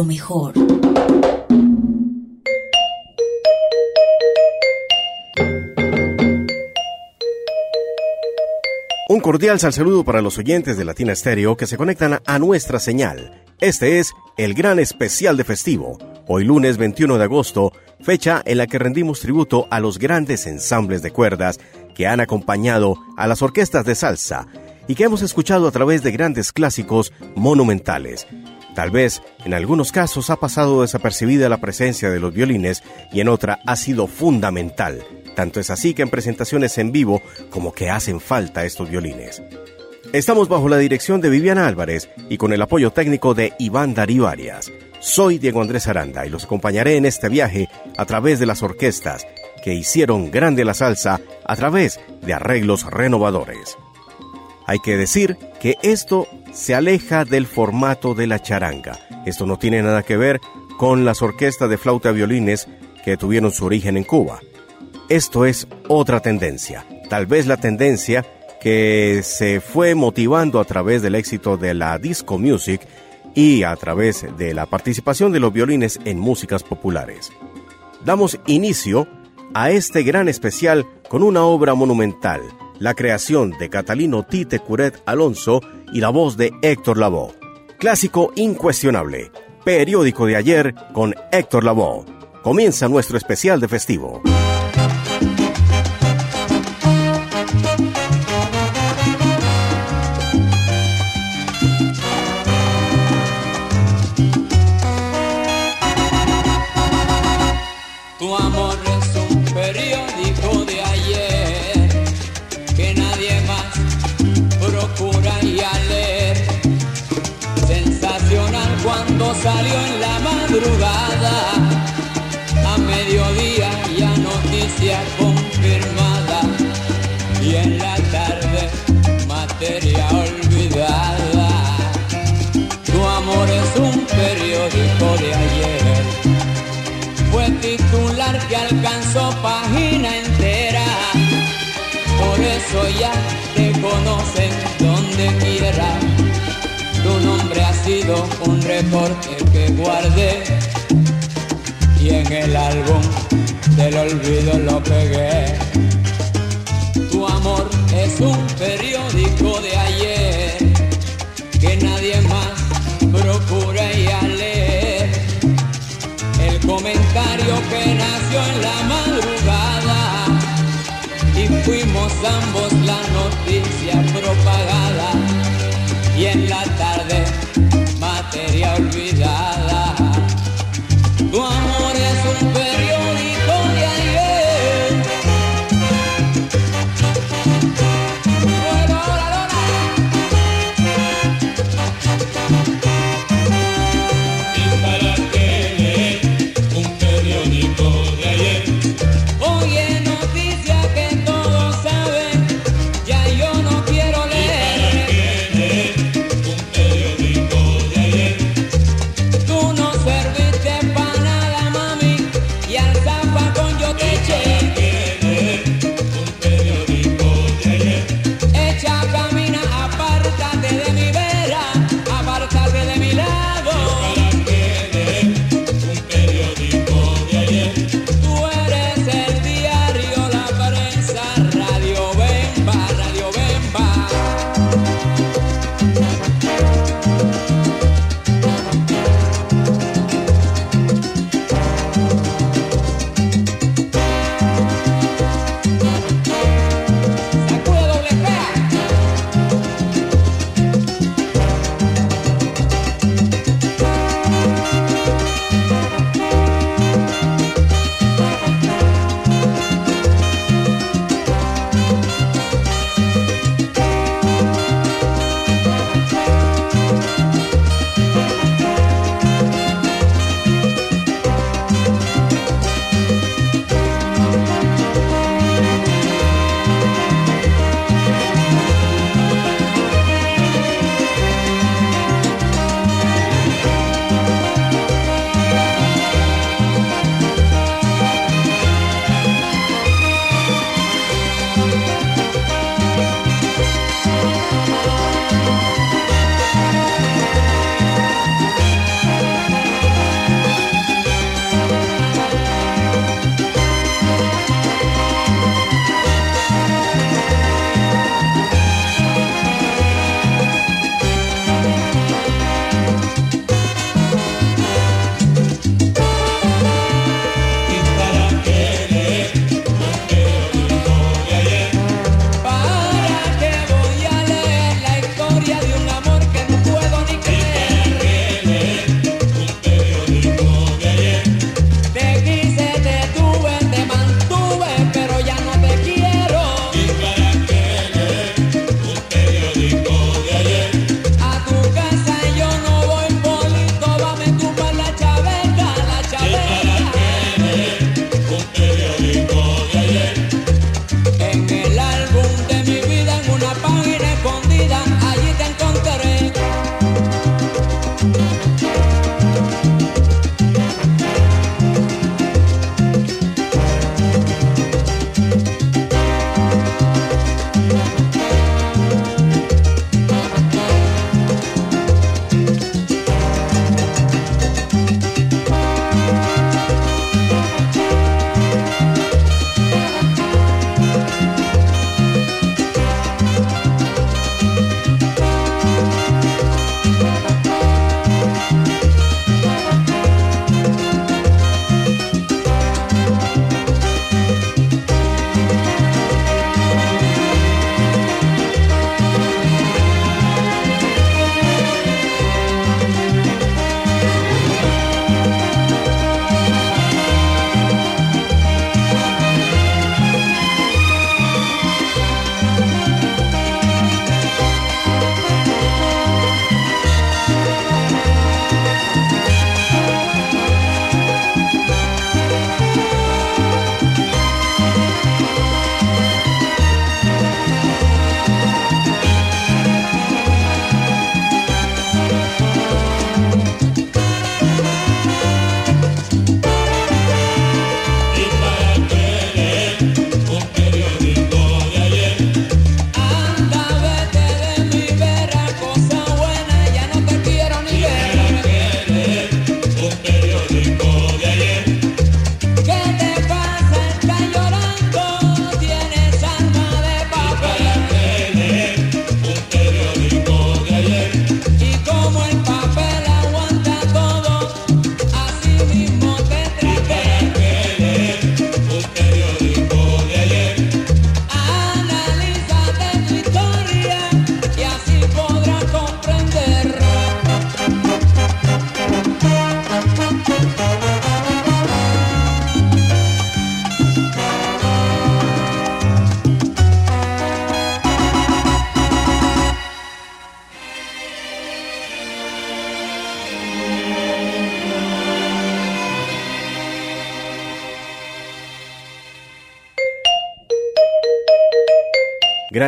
lo mejor. Un cordial saludo para los oyentes de Latina Estéreo que se conectan a nuestra señal. Este es el gran especial de festivo, hoy lunes 21 de agosto, fecha en la que rendimos tributo a los grandes ensambles de cuerdas que han acompañado a las orquestas de salsa y que hemos escuchado a través de grandes clásicos monumentales. Tal vez en algunos casos ha pasado desapercibida la presencia de los violines y en otra ha sido fundamental. Tanto es así que en presentaciones en vivo como que hacen falta estos violines. Estamos bajo la dirección de Viviana Álvarez y con el apoyo técnico de Iván Darío Arias. Soy Diego Andrés Aranda y los acompañaré en este viaje a través de las orquestas que hicieron grande la salsa a través de arreglos renovadores. Hay que decir que esto se aleja del formato de la charanga. Esto no tiene nada que ver con las orquestas de flauta violines que tuvieron su origen en Cuba. Esto es otra tendencia, tal vez la tendencia que se fue motivando a través del éxito de la disco music y a través de la participación de los violines en músicas populares. Damos inicio a este gran especial con una obra monumental, la creación de Catalino Tite Curet Alonso y la voz de Héctor Lavoe. Clásico incuestionable, periódico de ayer con Héctor Lavoe. Comienza nuestro especial de festivo. Eso ya te conocen donde quiera tu nombre ha sido un reporte que guardé y en el álbum del olvido lo pegué. Tu amor es un periódico de ayer que nadie más procura a leer. El comentario que nació en la madrugada ambos la noticia propagada. Y en la tarde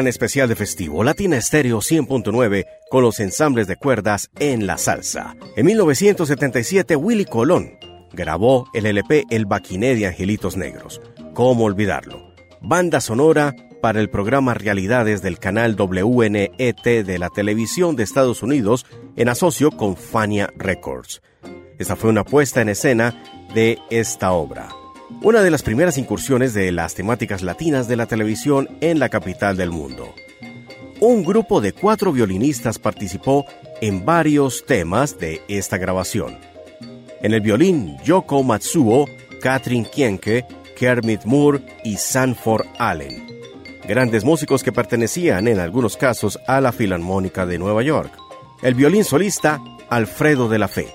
Especial de festivo, Latina Estéreo 100.9 con los ensambles de cuerdas en la salsa. En 1977, Willy Colón grabó el LP El Baquiné de Angelitos Negros. ¿Cómo olvidarlo? Banda sonora para el programa Realidades del canal WNET de la televisión de Estados Unidos en asocio con Fania Records. Esta fue una puesta en escena de esta obra una de las primeras incursiones de las temáticas latinas de la televisión en la capital del mundo. Un grupo de cuatro violinistas participó en varios temas de esta grabación. En el violín, Yoko Matsuo, Katrin Kienke, Kermit Moore y Sanford Allen. Grandes músicos que pertenecían en algunos casos a la Filarmónica de Nueva York. El violín solista, Alfredo de la Fe,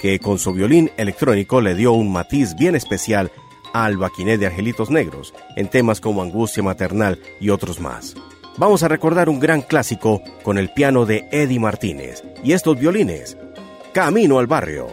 que con su violín electrónico le dio un matiz bien especial al Baquiné de Angelitos Negros, en temas como Angustia Maternal y otros más. Vamos a recordar un gran clásico con el piano de Eddie Martínez y estos violines. Camino al barrio.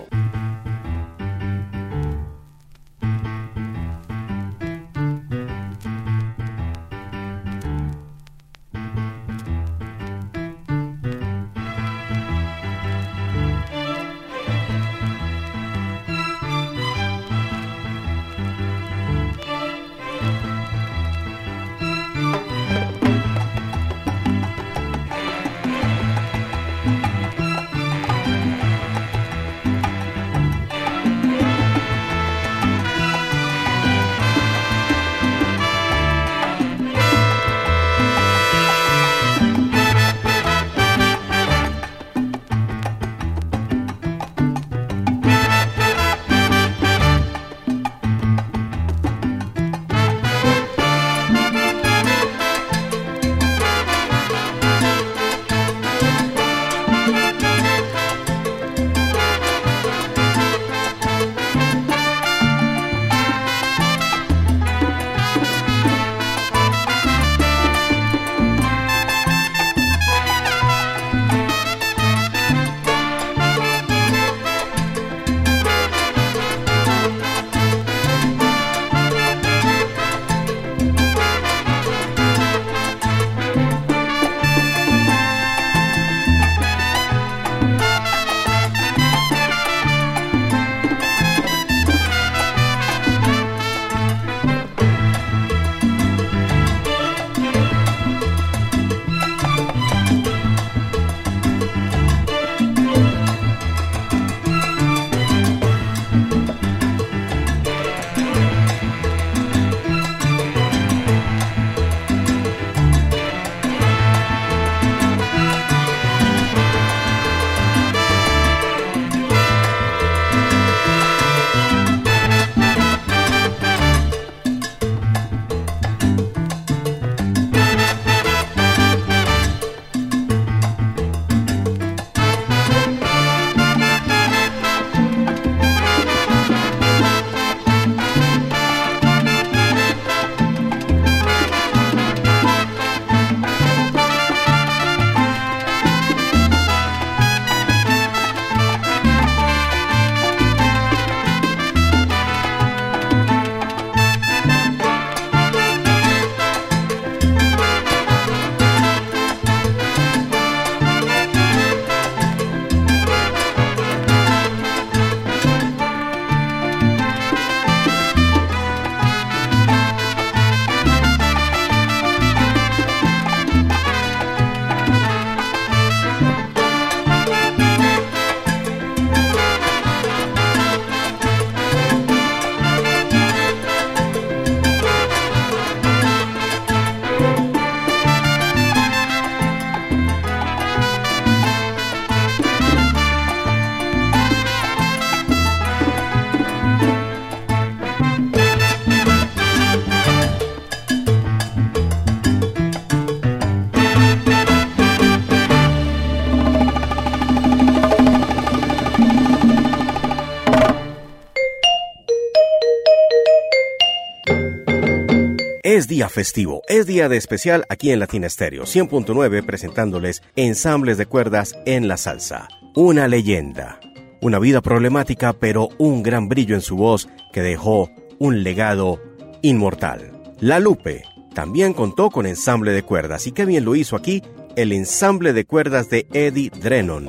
Día festivo, es día de especial aquí en Latina Estéreo 100.9 presentándoles ensambles de cuerdas en la salsa. Una leyenda, una vida problemática pero un gran brillo en su voz que dejó un legado inmortal. La Lupe, también contó con ensamble de cuerdas, y qué bien lo hizo aquí el ensamble de cuerdas de Eddie Drennon,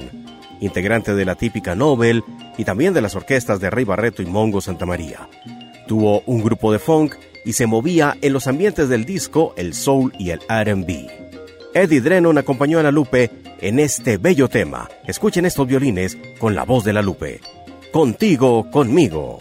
integrante de la típica Nobel y también de las orquestas de Rey Barreto y Mongo Santa María. Tuvo un grupo de funk y se movía en los ambientes del disco, el soul y el RB. Eddie Drennon acompañó a la Lupe en este bello tema. Escuchen estos violines con la voz de la Lupe. Contigo, conmigo.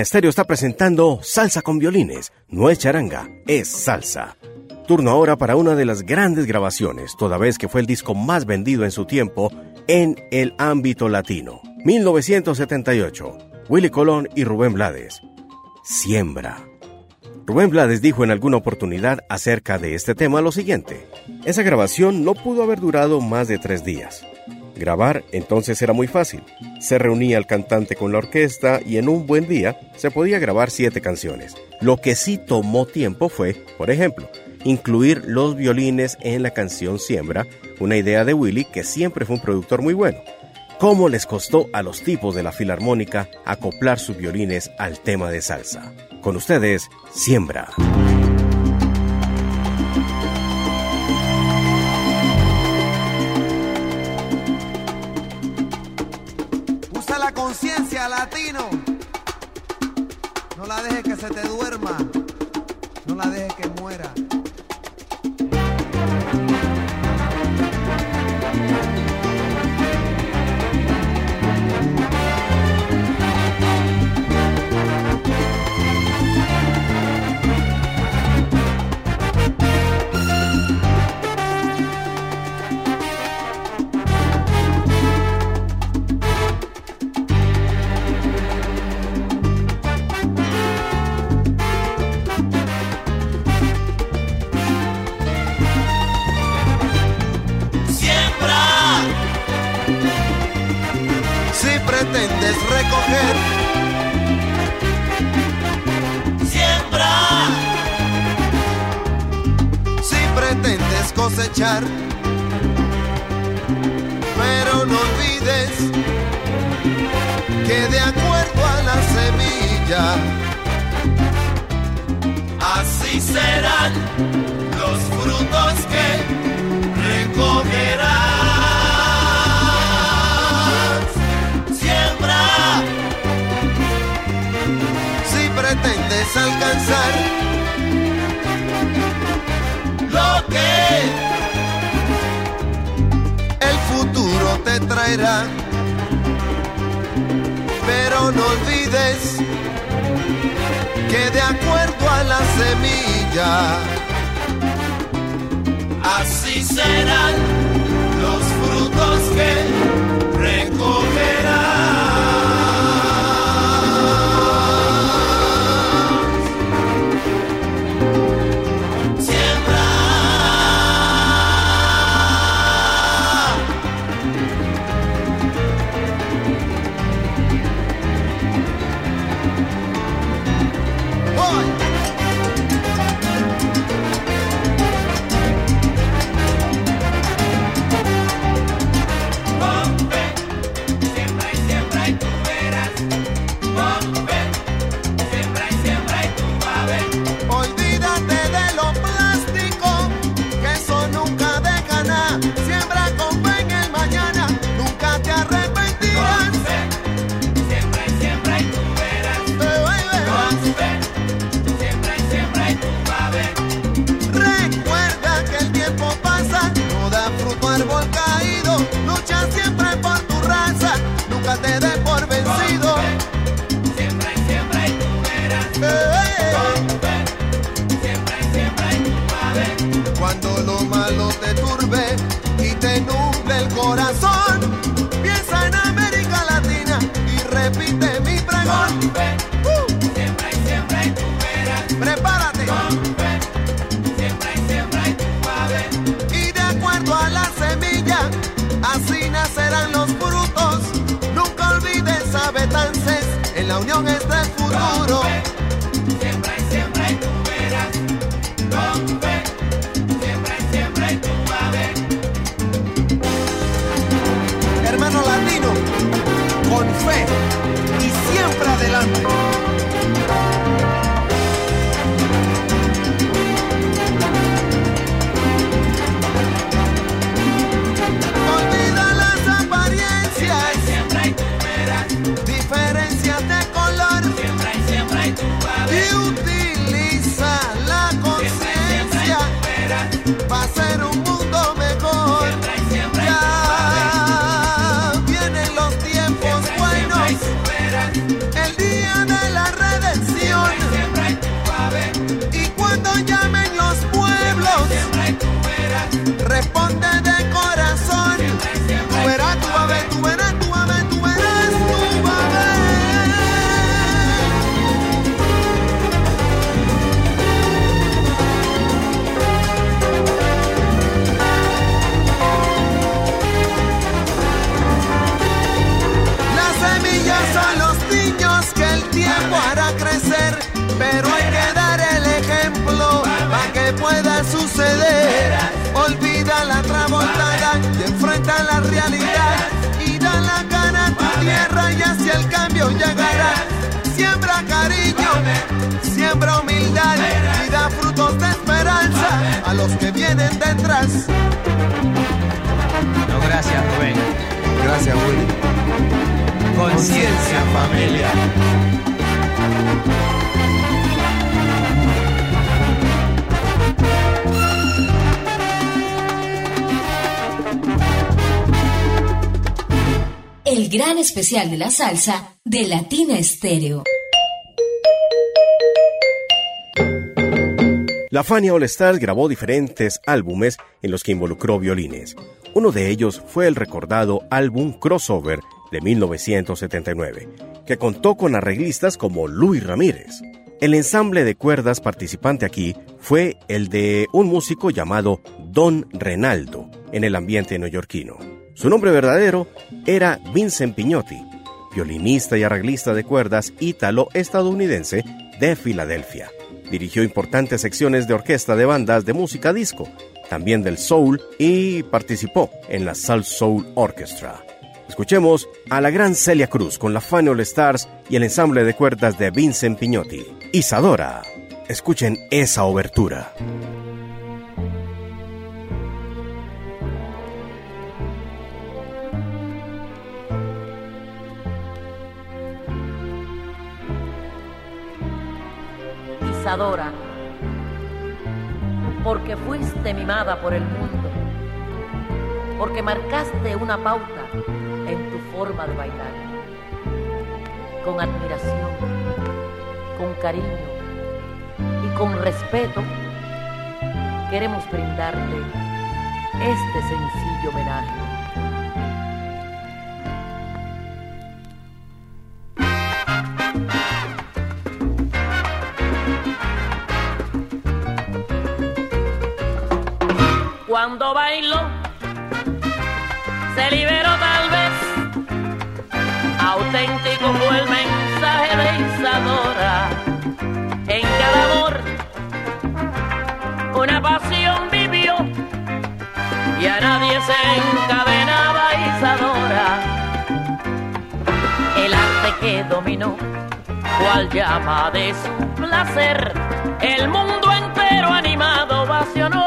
Latina Estéreo está presentando Salsa con violines. No es charanga, es salsa. Turno ahora para una de las grandes grabaciones, toda vez que fue el disco más vendido en su tiempo en el ámbito latino. 1978. Willy Colón y Rubén Blades. Siembra. Rubén Blades dijo en alguna oportunidad acerca de este tema lo siguiente. Esa grabación no pudo haber durado más de tres días. Grabar entonces era muy fácil. Se reunía el cantante con la orquesta y en un buen día se podía grabar siete canciones. Lo que sí tomó tiempo fue, por ejemplo, incluir los violines en la canción Siembra, una idea de Willy que siempre fue un productor muy bueno. ¿Cómo les costó a los tipos de la filarmónica acoplar sus violines al tema de salsa? Con ustedes, Siembra. Latino. No la dejes que se te duerma. No la dejes que muera. tiempo hará crecer, pero hay que dar el ejemplo para que pueda suceder. Olvida la tramontada y enfrenta la realidad y da la cara a tu tierra y hacia el cambio llegará. Siembra cariño, siembra humildad y da frutos de esperanza a los que vienen detrás. No, gracias Rubén. Gracias Willy. Conciencia familia. El gran especial de la salsa de Latina Estéreo. La Fania All Stars grabó diferentes álbumes en los que involucró violines. Uno de ellos fue el recordado álbum Crossover de 1979, que contó con arreglistas como Luis Ramírez. El ensamble de cuerdas participante aquí fue el de un músico llamado Don Renaldo, en el ambiente neoyorquino. Su nombre verdadero era Vincent Pignotti, violinista y arreglista de cuerdas ítalo-estadounidense de Filadelfia. Dirigió importantes secciones de orquesta de bandas de música disco, también del soul y participó en la Salt Soul Orchestra. Escuchemos a la gran Celia Cruz con la Funny All Stars y el ensamble de cuerdas de Vincent Pignotti. Isadora. Escuchen esa obertura. Isadora, porque fuiste mimada por el mundo, porque marcaste una pauta forma de bailar, con admiración, con cariño y con respeto, queremos brindarte este sencillo homenaje. Cuando bailó, se liberó Fue el mensaje de Isadora. En cada amor, una pasión vivió y a nadie se encadenaba Isadora. El arte que dominó, cual llama de su placer, el mundo entero animado vacionó.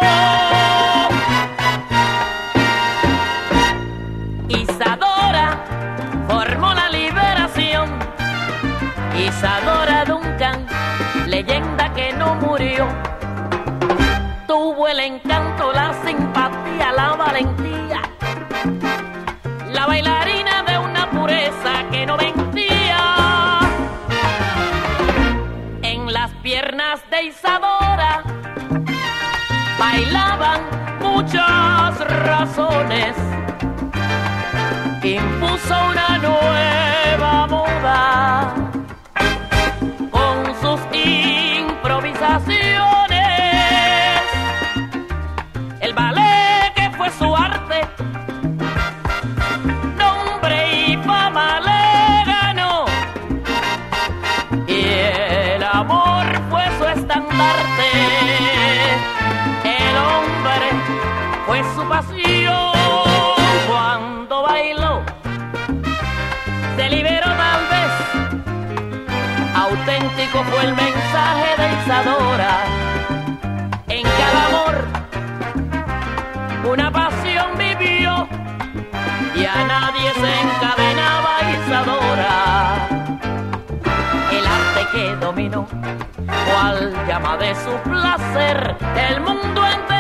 Razones. Impuso una pasión cuando bailó, se liberó tal vez. Auténtico fue el mensaje de Isadora. En cada amor, una pasión vivió y a nadie se encadenaba Isadora. El arte que dominó, cual llama de su placer, el mundo entero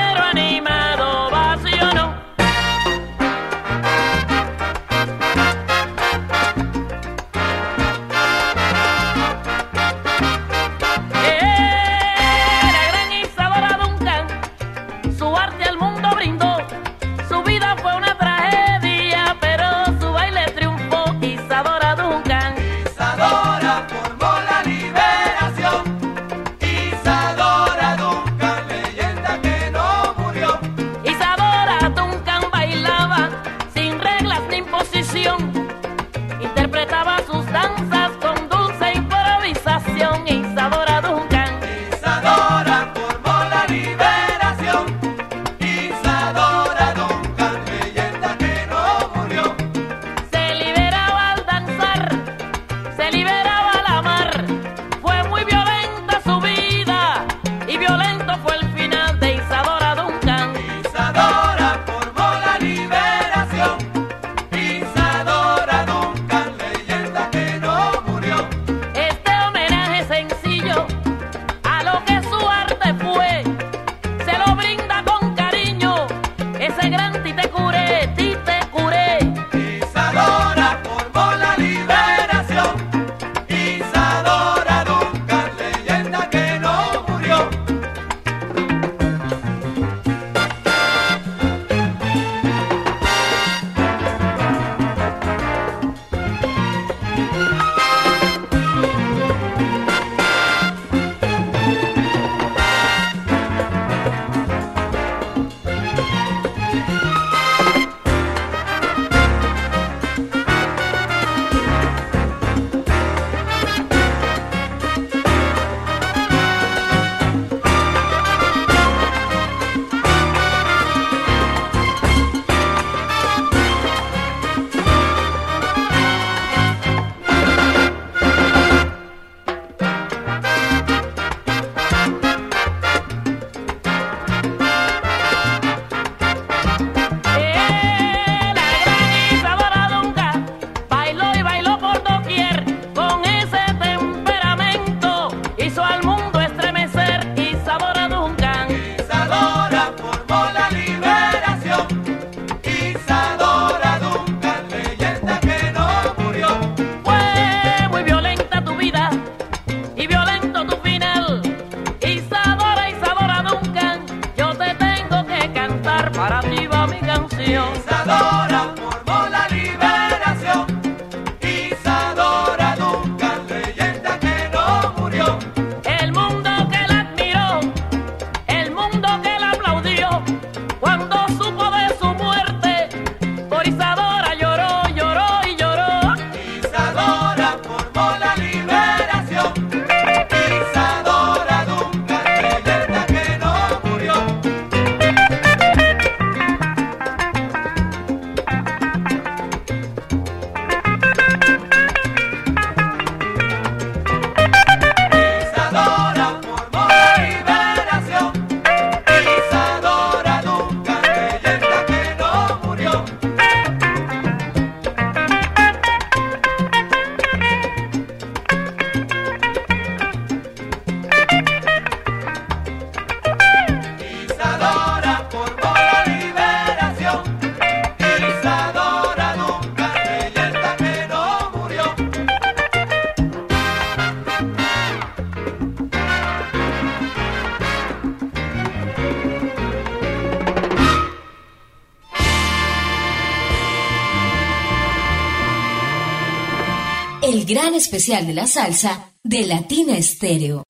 Especial de la salsa de Latina Estéreo.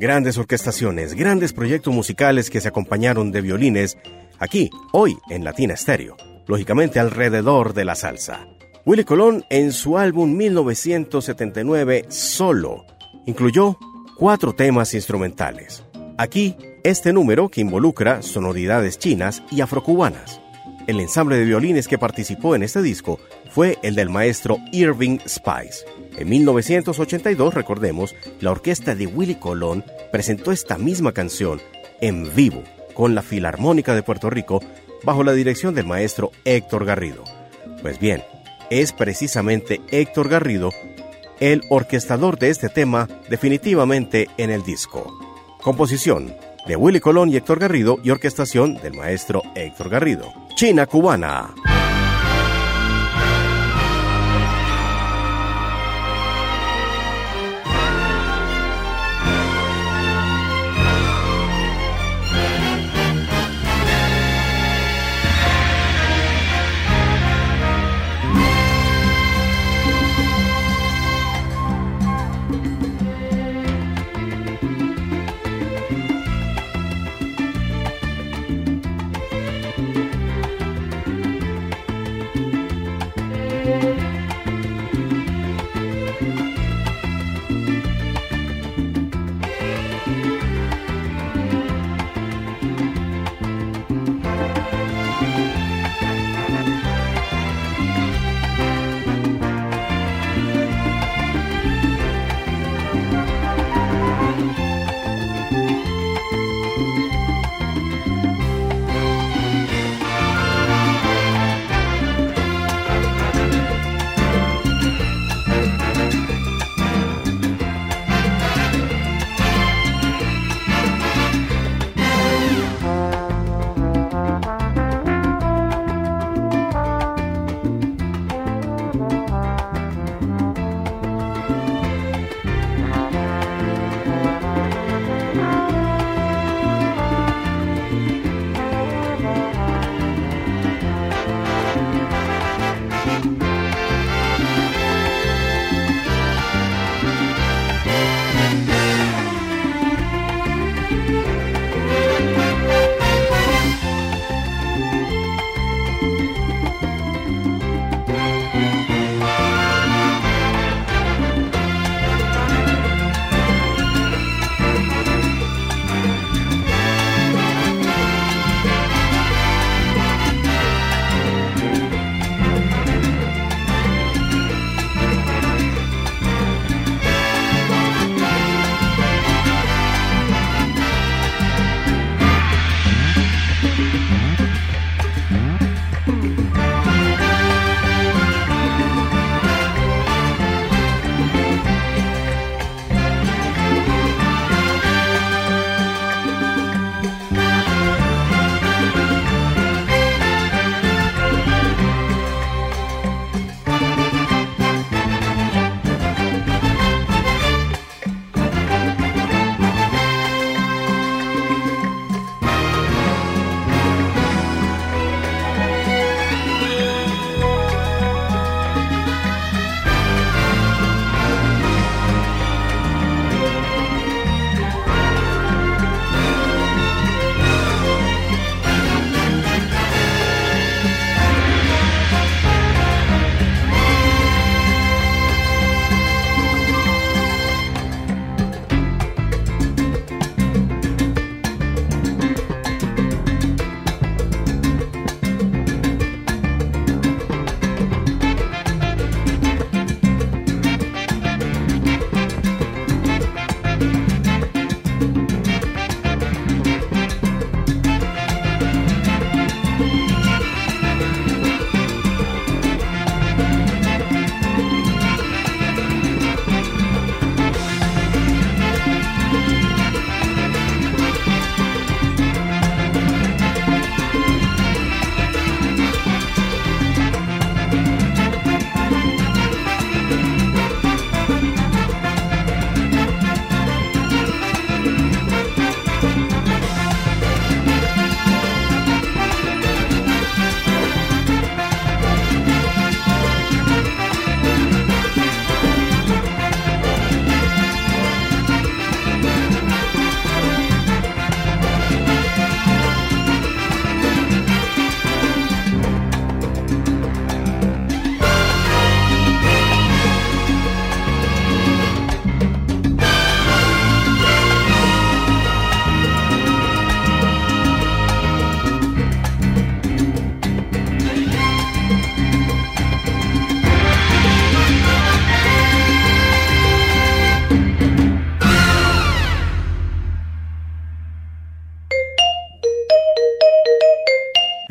Grandes orquestaciones, grandes proyectos musicales que se acompañaron de violines aquí, hoy, en Latina Stereo, lógicamente alrededor de la salsa. Willy Colón en su álbum 1979 Solo incluyó cuatro temas instrumentales. Aquí, este número que involucra sonoridades chinas y afrocubanas. El ensamble de violines que participó en este disco fue el del maestro Irving Spice. En 1982, recordemos, la orquesta de Willy Colón presentó esta misma canción en vivo con la Filarmónica de Puerto Rico bajo la dirección del maestro Héctor Garrido. Pues bien, es precisamente Héctor Garrido el orquestador de este tema definitivamente en el disco. Composición de Willy Colón y Héctor Garrido y orquestación del maestro Héctor Garrido. China cubana.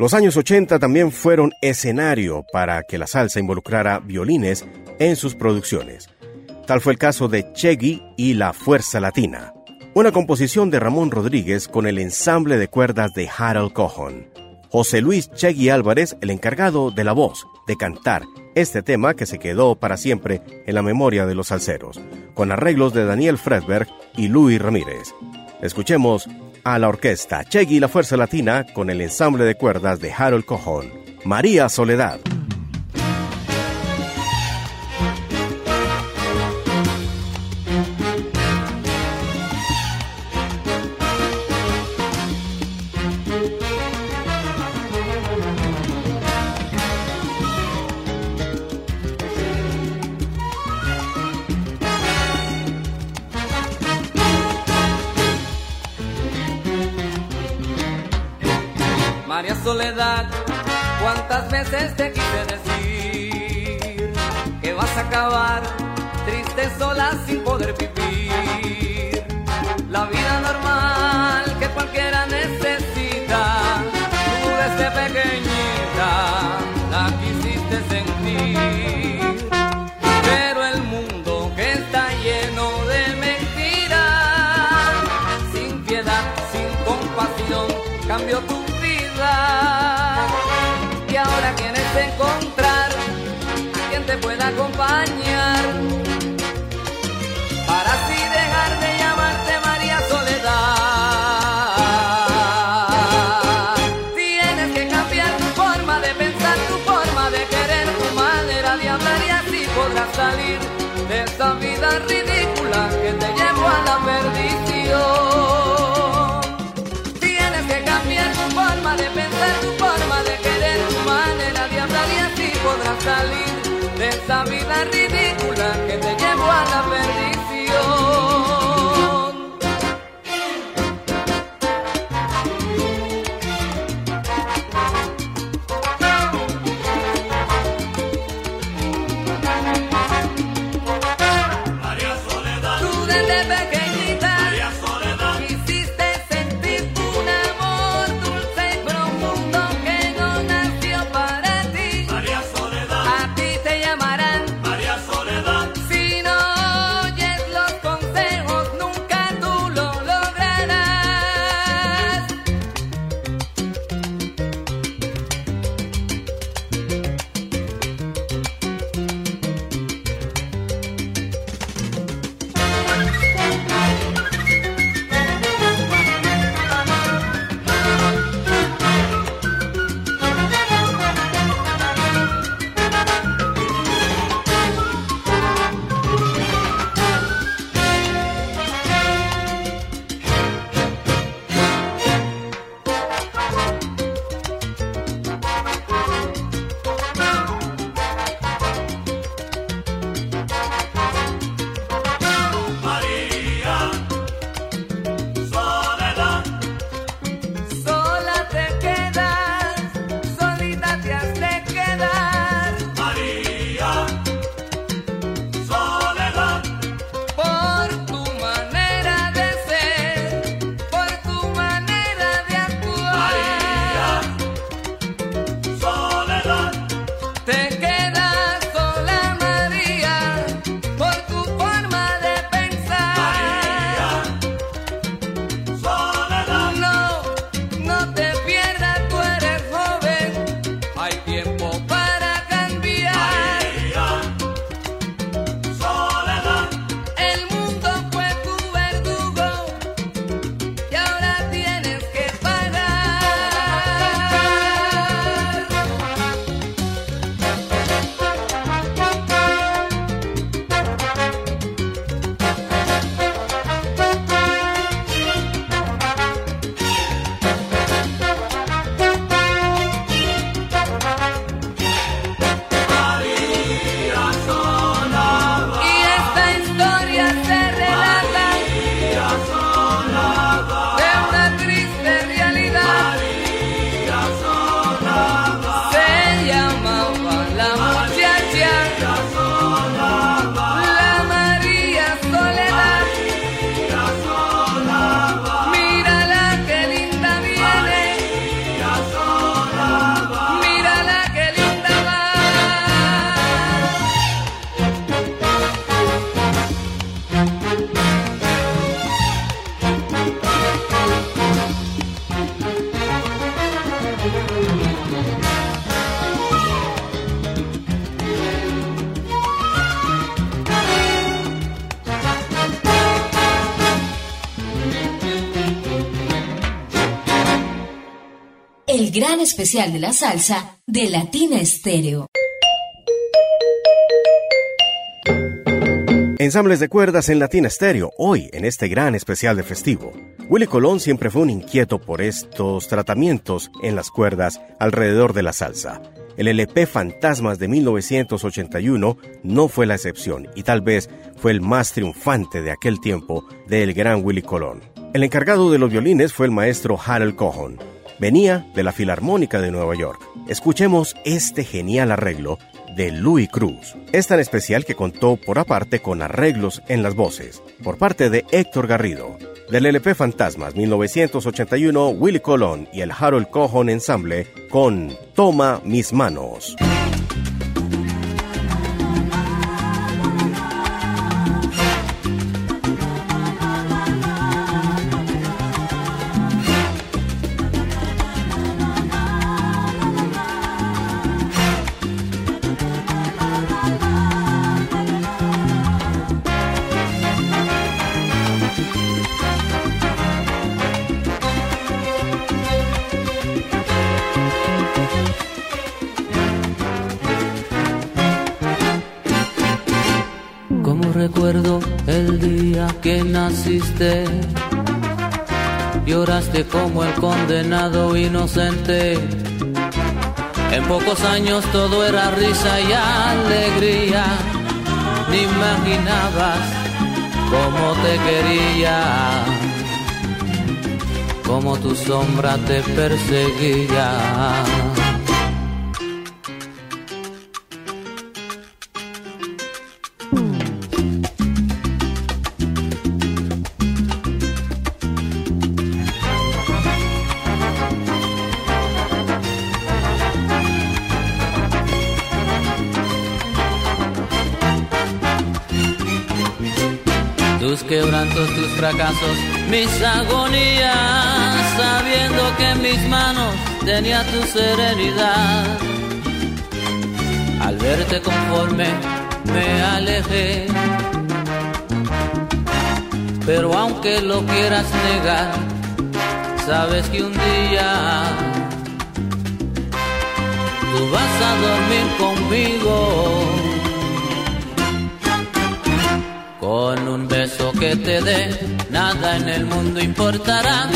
Los años 80 también fueron escenario para que la salsa involucrara violines en sus producciones. Tal fue el caso de Chegui y La Fuerza Latina, una composición de Ramón Rodríguez con el ensamble de cuerdas de Harold Cohon. José Luis Chegui Álvarez, el encargado de la voz, de cantar este tema que se quedó para siempre en la memoria de los salseros, con arreglos de Daniel Fredberg y Luis Ramírez. Escuchemos a la orquesta Chegui y la Fuerza Latina con el ensamble de cuerdas de Harold Cohon, María Soledad. De esa vida ridícula que te llevó a la perdición. Especial de la salsa de Latina Estéreo. Ensambles de cuerdas en Latina Stereo, hoy en este gran especial de festivo. Willy Colón siempre fue un inquieto por estos tratamientos en las cuerdas alrededor de la salsa. El LP Fantasmas de 1981 no fue la excepción y tal vez fue el más triunfante de aquel tiempo del gran Willy Colón. El encargado de los violines fue el maestro Harold Cohon. Venía de la Filarmónica de Nueva York. Escuchemos este genial arreglo de Louis Cruz. Es tan especial que contó por aparte con arreglos en las voces, por parte de Héctor Garrido. Del LP Fantasmas 1981, Willy Colón y el Harold Cohon Ensemble con Toma mis manos. Lloraste como el condenado inocente. En pocos años todo era risa y alegría, ni imaginabas cómo te quería, cómo tu sombra te perseguía. Mis agonías, sabiendo que mis manos tenía tu serenidad. Al verte conforme me alejé, pero aunque lo quieras negar, sabes que un día tú vas a dormir conmigo. Con un beso que te dé, nada en el mundo importará.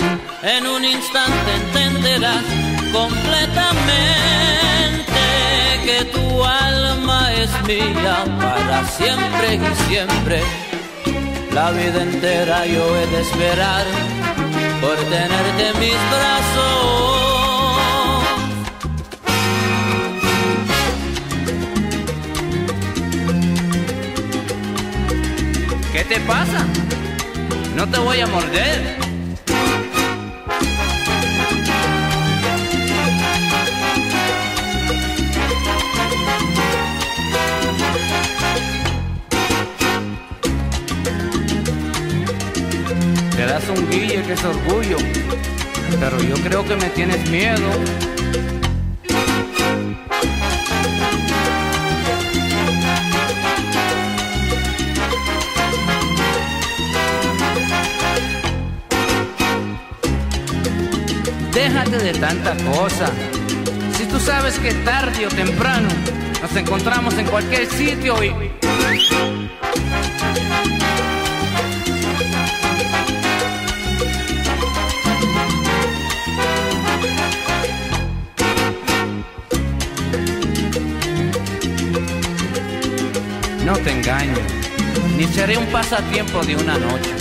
En un instante entenderás completamente que tu alma es mía para siempre y siempre. La vida entera yo he de esperar por tenerte en mis brazos. Te pasa? No te voy a morder. Te das un guille que es orgullo, pero yo creo que me tienes miedo. De tanta cosa. Si tú sabes que tarde o temprano nos encontramos en cualquier sitio y... No te engaño, ni seré un pasatiempo de una noche.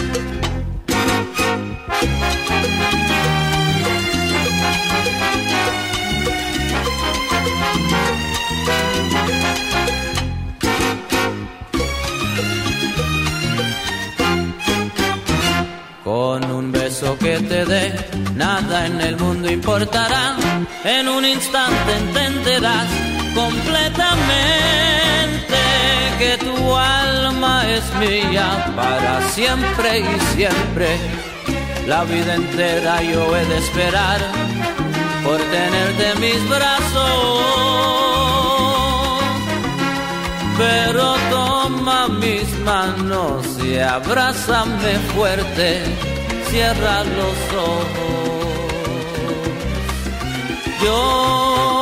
Importará. En un instante entenderás completamente que tu alma es mía para siempre y siempre. La vida entera yo he de esperar por tenerte en mis brazos. Pero toma mis manos y abrázame fuerte, cierra los ojos. Soy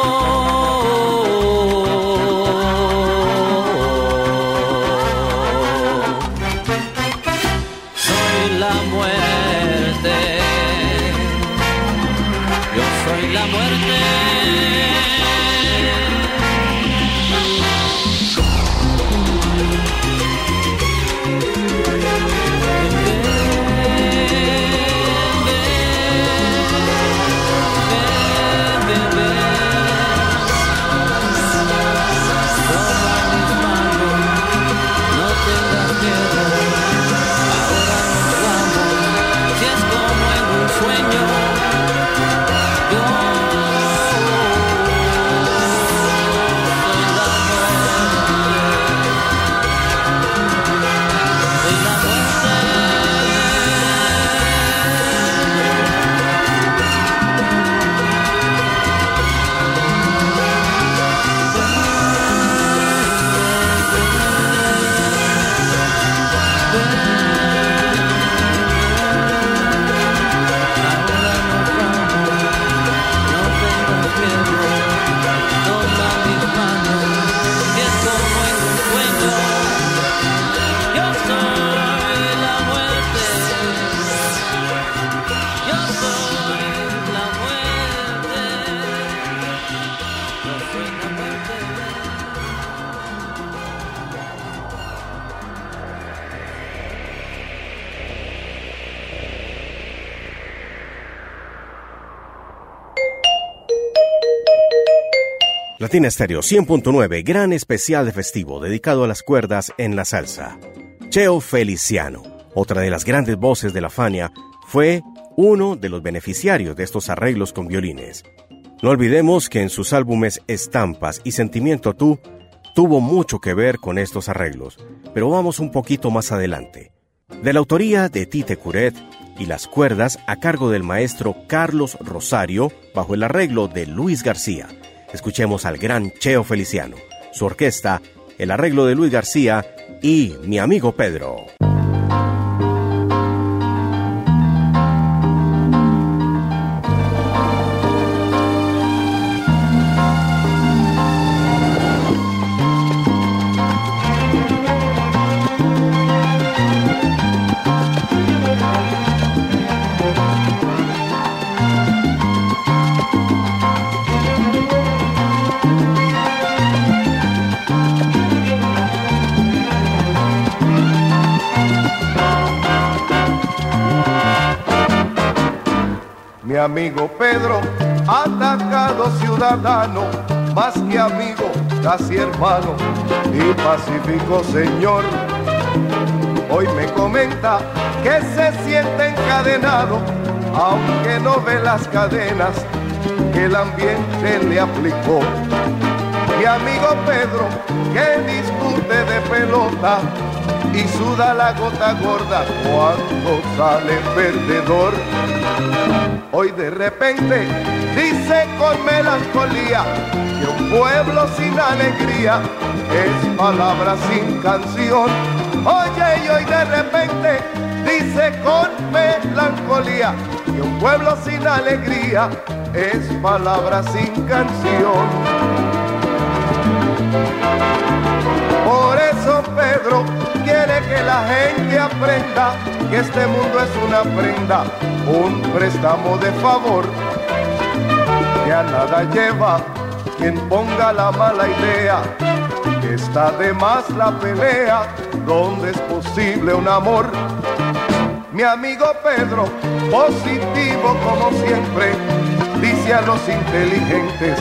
Latina Estéreo 100.9, gran especial de festivo dedicado a las cuerdas en la salsa. Cheo Feliciano, otra de las grandes voces de la Fania, fue uno de los beneficiarios de estos arreglos con violines. No olvidemos que en sus álbumes Estampas y Sentimiento Tú tuvo mucho que ver con estos arreglos, pero vamos un poquito más adelante. De la autoría de Tite Curet y las cuerdas a cargo del maestro Carlos Rosario bajo el arreglo de Luis García. Escuchemos al gran Cheo Feliciano, su orquesta, el arreglo de Luis García y mi amigo Pedro. Amigo Pedro, atacado ciudadano, más que amigo, casi hermano y pacífico señor. Hoy me comenta que se siente encadenado, aunque no ve las cadenas que el ambiente le aplicó. Mi amigo Pedro, que discute de pelota y suda la gota gorda cuando sale perdedor. Hoy de repente dice con melancolía que un pueblo sin alegría es palabra sin canción. Oye, y hoy de repente dice con melancolía que un pueblo sin alegría es palabra sin canción. Por eso Pedro que la gente aprenda que este mundo es una prenda, un préstamo de favor, que a nada lleva quien ponga la mala idea, que está de más la pelea, donde es posible un amor. Mi amigo Pedro, positivo como siempre, dice a los inteligentes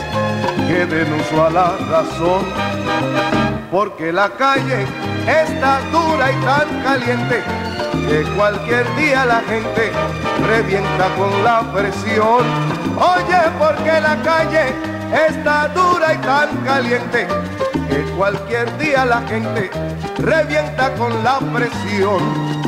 que den uso a la razón porque la calle está dura y tan caliente que cualquier día la gente revienta con la presión. Oye, porque la calle está dura y tan caliente que cualquier día la gente revienta con la presión.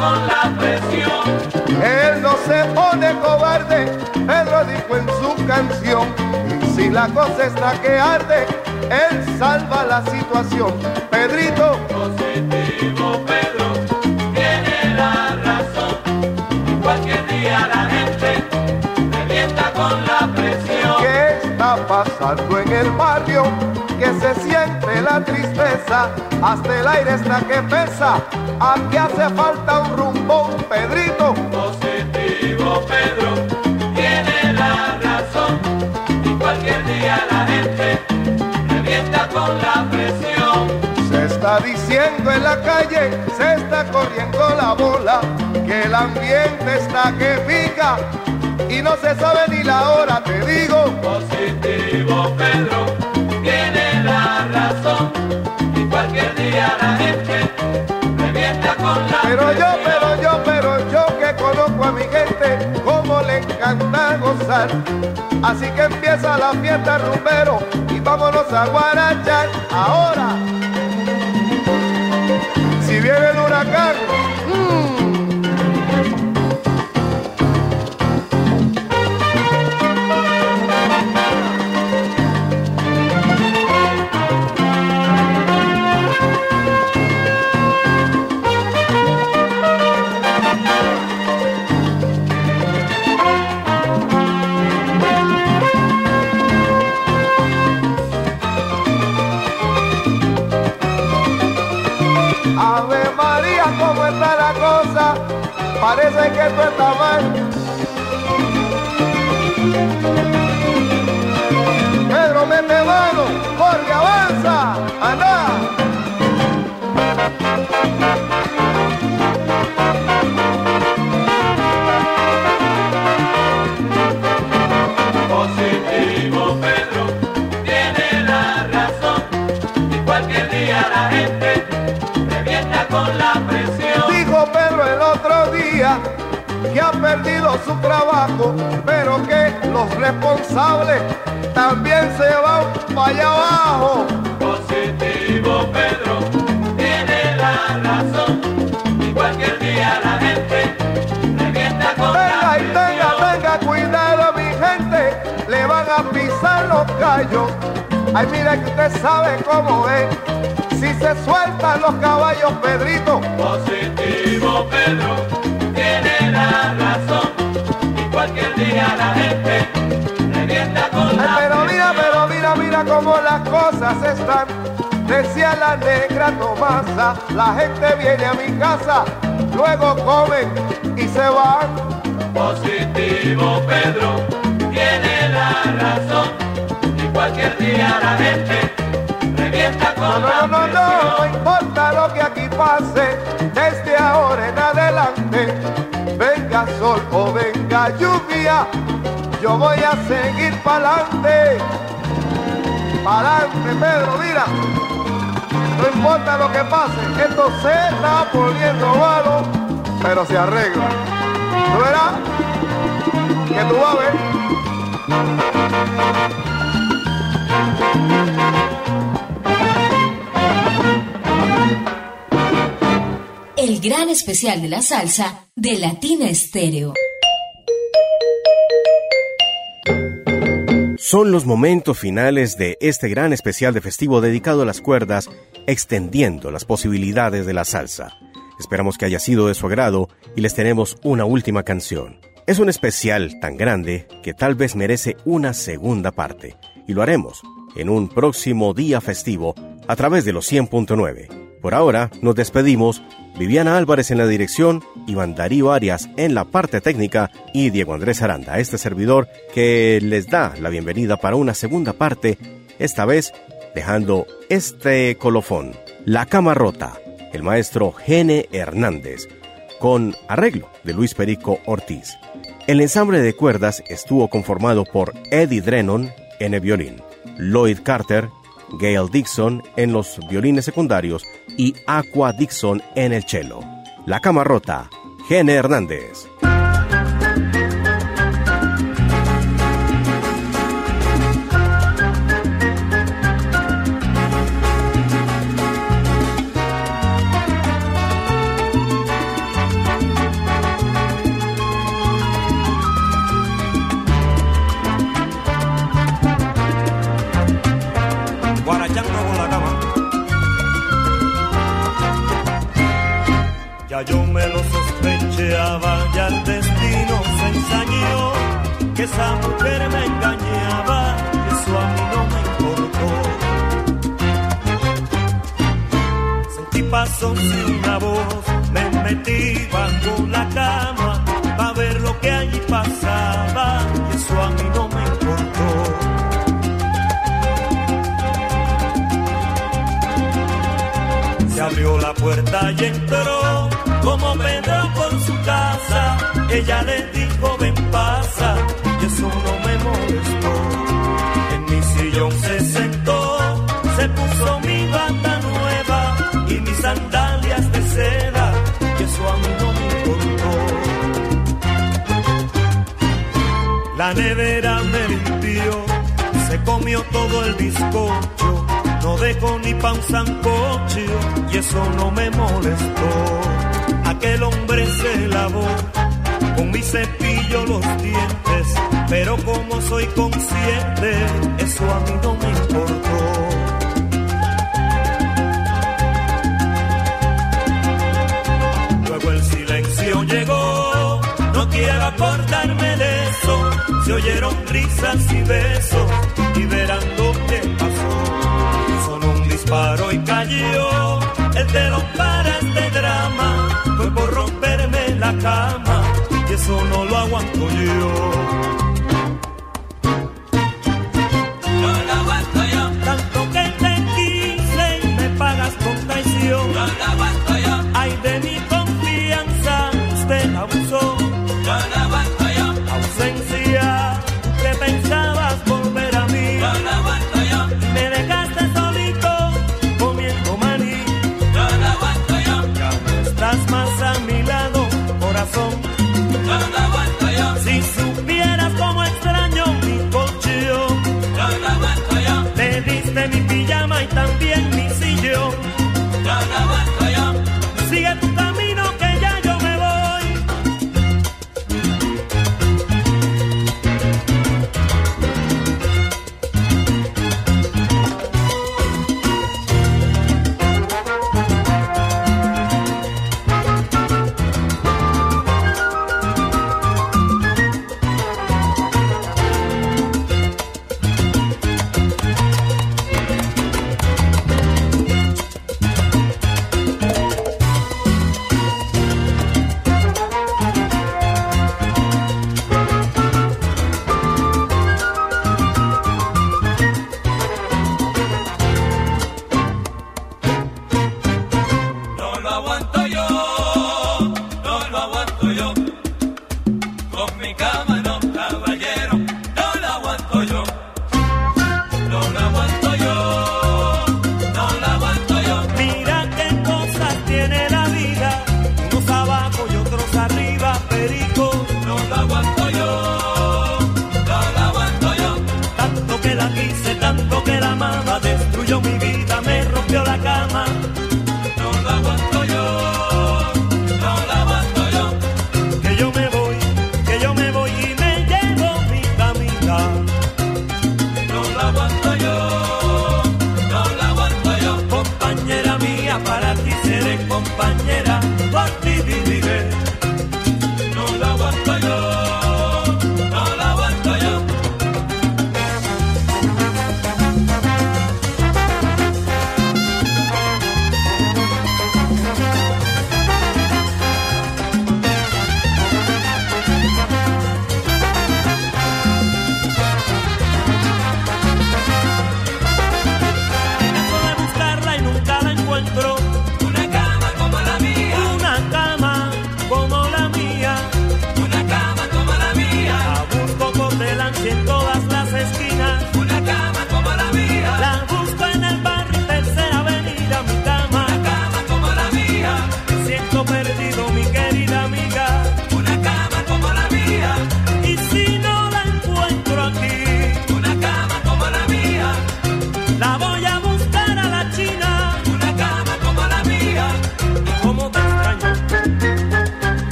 Con la presión. Él no se pone cobarde, Pedro dijo en su canción. Si la cosa está que arde, él salva la situación. Pedrito, Positivo Pedro tiene la razón. Cualquier día la gente revienta con la presión. ¿qué está pasando en el barrio? Que se la tristeza, hasta el aire está que pesa. Aquí hace falta un rumbo, Pedrito. Positivo Pedro tiene la razón. Y cualquier día la gente revienta con la presión. Se está diciendo en la calle, se está corriendo la bola, que el ambiente está que pica y no se sabe ni la hora, te digo. Positivo Pedro gozar. Así que empieza la fiesta rumbero y vámonos a guarachar ahora. Si viene el huracán, que esto está perdido su trabajo, pero que los responsables también se van para allá abajo. Positivo Pedro tiene la razón. Y cualquier día la gente revienta con Venga y tenga, cuidado mi gente, le van a pisar los callos. Ay, mira que usted sabe cómo es. Si se sueltan los caballos, Pedrito, Positivo Pedro pero mira, pero mira, mira cómo las cosas están. Decía la negra Tomasa, la gente viene a mi casa, luego comen y se van. Positivo Pedro tiene la razón. Y cualquier día la gente revienta No, con no, no, no, no, no importa lo que aquí pase, desde ahora en adelante, venga sol o venga lluvia, yo voy a seguir pa'lante. Pa'lante, Pedro, mira. No importa lo que pase, esto se está poniendo malo, pero se arregla. ¿Tú verás? Que tú vas a ver. Gran especial de la salsa de Latina Estéreo. Son los momentos finales de este gran especial de festivo dedicado a las cuerdas, extendiendo las posibilidades de la salsa. Esperamos que haya sido de su agrado y les tenemos una última canción. Es un especial tan grande que tal vez merece una segunda parte, y lo haremos en un próximo día festivo a través de los 100.9. Por ahora nos despedimos, Viviana Álvarez en la dirección, Iván Darío Arias en la parte técnica y Diego Andrés Aranda, este servidor que les da la bienvenida para una segunda parte, esta vez dejando este colofón, La Cama Rota, el maestro Gene Hernández, con arreglo de Luis Perico Ortiz. El ensamble de cuerdas estuvo conformado por Eddie Drennon en el violín, Lloyd Carter, Gail Dixon en los violines secundarios y Aqua Dixon en el cello. La cama rota, Gene Hernández. calle entró, como Pedro por su casa, ella le dijo ven pasa, y eso no me molestó. En mi sillón se sentó, se puso mi bata nueva y mis sandalias de seda, y eso a mí no me importó. La nevera me limpió, se comió todo el bizcocho, no dejó ni pa' un sancocho y eso no me molestó. Aquel hombre se lavó con mi cepillo los dientes, pero como soy consciente, eso a mí no me importó. Luego el silencio llegó, no quiero acordarme de eso, se oyeron risas y besos no lo aguanto yo. No lo aguanto yo. Tanto que te quise y me pagas con traición. No lo aguanto yo. Ay, de mi compañera.